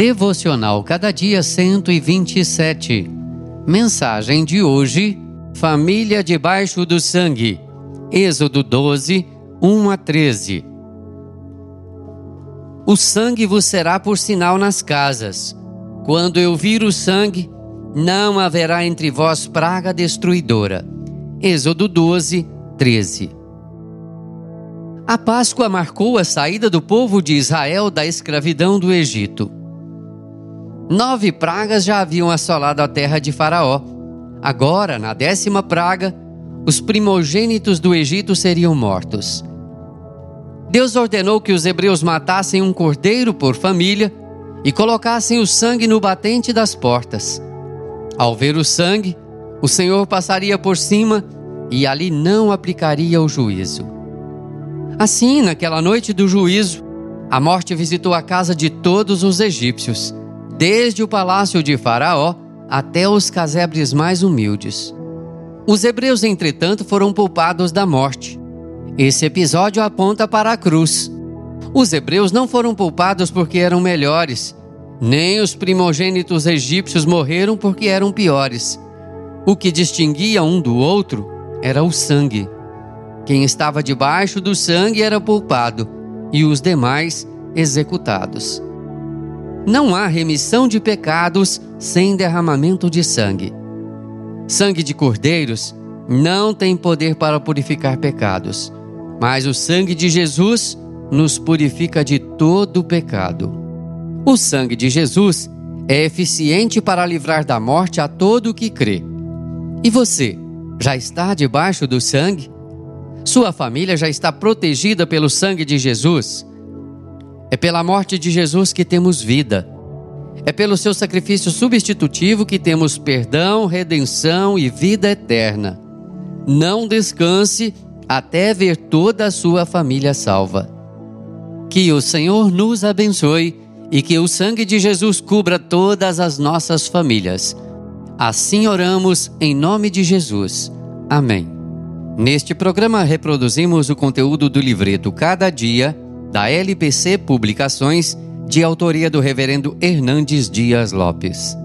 Devocional Cada Dia 127. Mensagem de hoje: Família debaixo do sangue. Êxodo 12, 1 a 13. O sangue vos será por sinal nas casas. Quando eu vir o sangue, não haverá entre vós praga destruidora. Êxodo 12, 13. A Páscoa marcou a saída do povo de Israel da escravidão do Egito. Nove pragas já haviam assolado a terra de Faraó. Agora, na décima praga, os primogênitos do Egito seriam mortos. Deus ordenou que os hebreus matassem um cordeiro por família e colocassem o sangue no batente das portas. Ao ver o sangue, o Senhor passaria por cima e ali não aplicaria o juízo. Assim, naquela noite do juízo, a morte visitou a casa de todos os egípcios, desde o palácio de Faraó até os casebres mais humildes. Os hebreus, entretanto, foram poupados da morte. Esse episódio aponta para a cruz. Os hebreus não foram poupados porque eram melhores, nem os primogênitos egípcios morreram porque eram piores. O que distinguia um do outro era o sangue. Quem estava debaixo do sangue era poupado e os demais executados. Não há remissão de pecados sem derramamento de sangue. Sangue de cordeiros não tem poder para purificar pecados, mas o sangue de Jesus nos purifica de todo pecado. O sangue de Jesus é eficiente para livrar da morte a todo o que crê. E você, já está debaixo do sangue? Sua família já está protegida pelo sangue de Jesus. É pela morte de Jesus que temos vida. É pelo seu sacrifício substitutivo que temos perdão, redenção e vida eterna. Não descanse até ver toda a sua família salva. Que o Senhor nos abençoe e que o sangue de Jesus cubra todas as nossas famílias. Assim oramos em nome de Jesus. Amém. Neste programa reproduzimos o conteúdo do livreto Cada Dia, da LPC Publicações, de autoria do Reverendo Hernandes Dias Lopes.